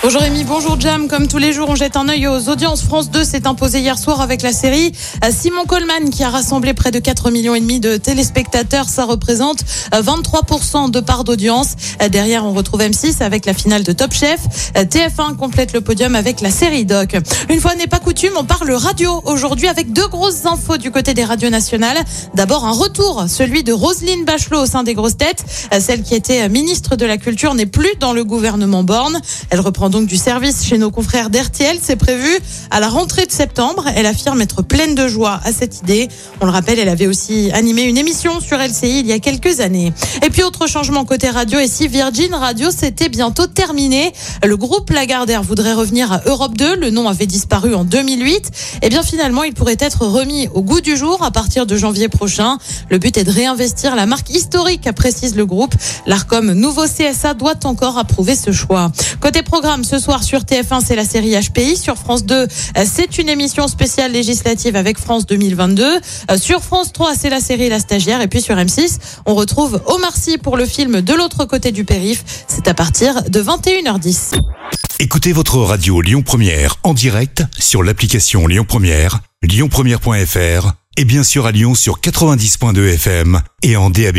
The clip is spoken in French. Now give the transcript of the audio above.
Bonjour Rémi, bonjour Jam. Comme tous les jours, on jette un œil aux audiences. France 2 s'est imposé hier soir avec la série euh, Simon Coleman qui a rassemblé près de 4 millions et demi de téléspectateurs. Ça représente euh, 23% de part d'audience. Euh, Derrière, on retrouve M6 avec la finale de Top Chef. Euh, TF1 complète le podium avec la série Doc. Une fois n'est pas coutume, on parle radio aujourd'hui avec deux grosses infos du côté des radios nationales. D'abord, un retour, celui de Roselyne Bachelot au sein des grosses têtes. Euh, Celle qui était ministre de la Culture n'est plus dans le gouvernement Borne. Elle reprend donc du service chez nos confrères d'RTL. C'est prévu à la rentrée de septembre. Elle affirme être pleine de joie à cette idée. On le rappelle, elle avait aussi animé une émission sur LCI il y a quelques années. Et puis autre changement côté radio, et si Virgin Radio c'était bientôt terminé, le groupe Lagardère voudrait revenir à Europe 2. Le nom avait disparu en 2008. Et bien finalement, il pourrait être remis au goût du jour à partir de janvier prochain. Le but est de réinvestir la marque historique, précise le groupe. L'Arcom nouveau CSA doit encore approuver ce choix. Côté programme, ce soir sur TF1, c'est la série HPI. Sur France 2, euh, c'est une émission spéciale législative avec France 2022. Euh, Sur France 3, c'est la série La Stagiaire. Et puis sur M6, on retrouve Omar Sy pour le film De l'autre côté du périph'. C'est à partir de 21h10. Écoutez votre radio Lyon Première en direct sur l'application Lyon Première, lyonpremière.fr et bien sûr à Lyon sur 90.2 FM et en DAB+.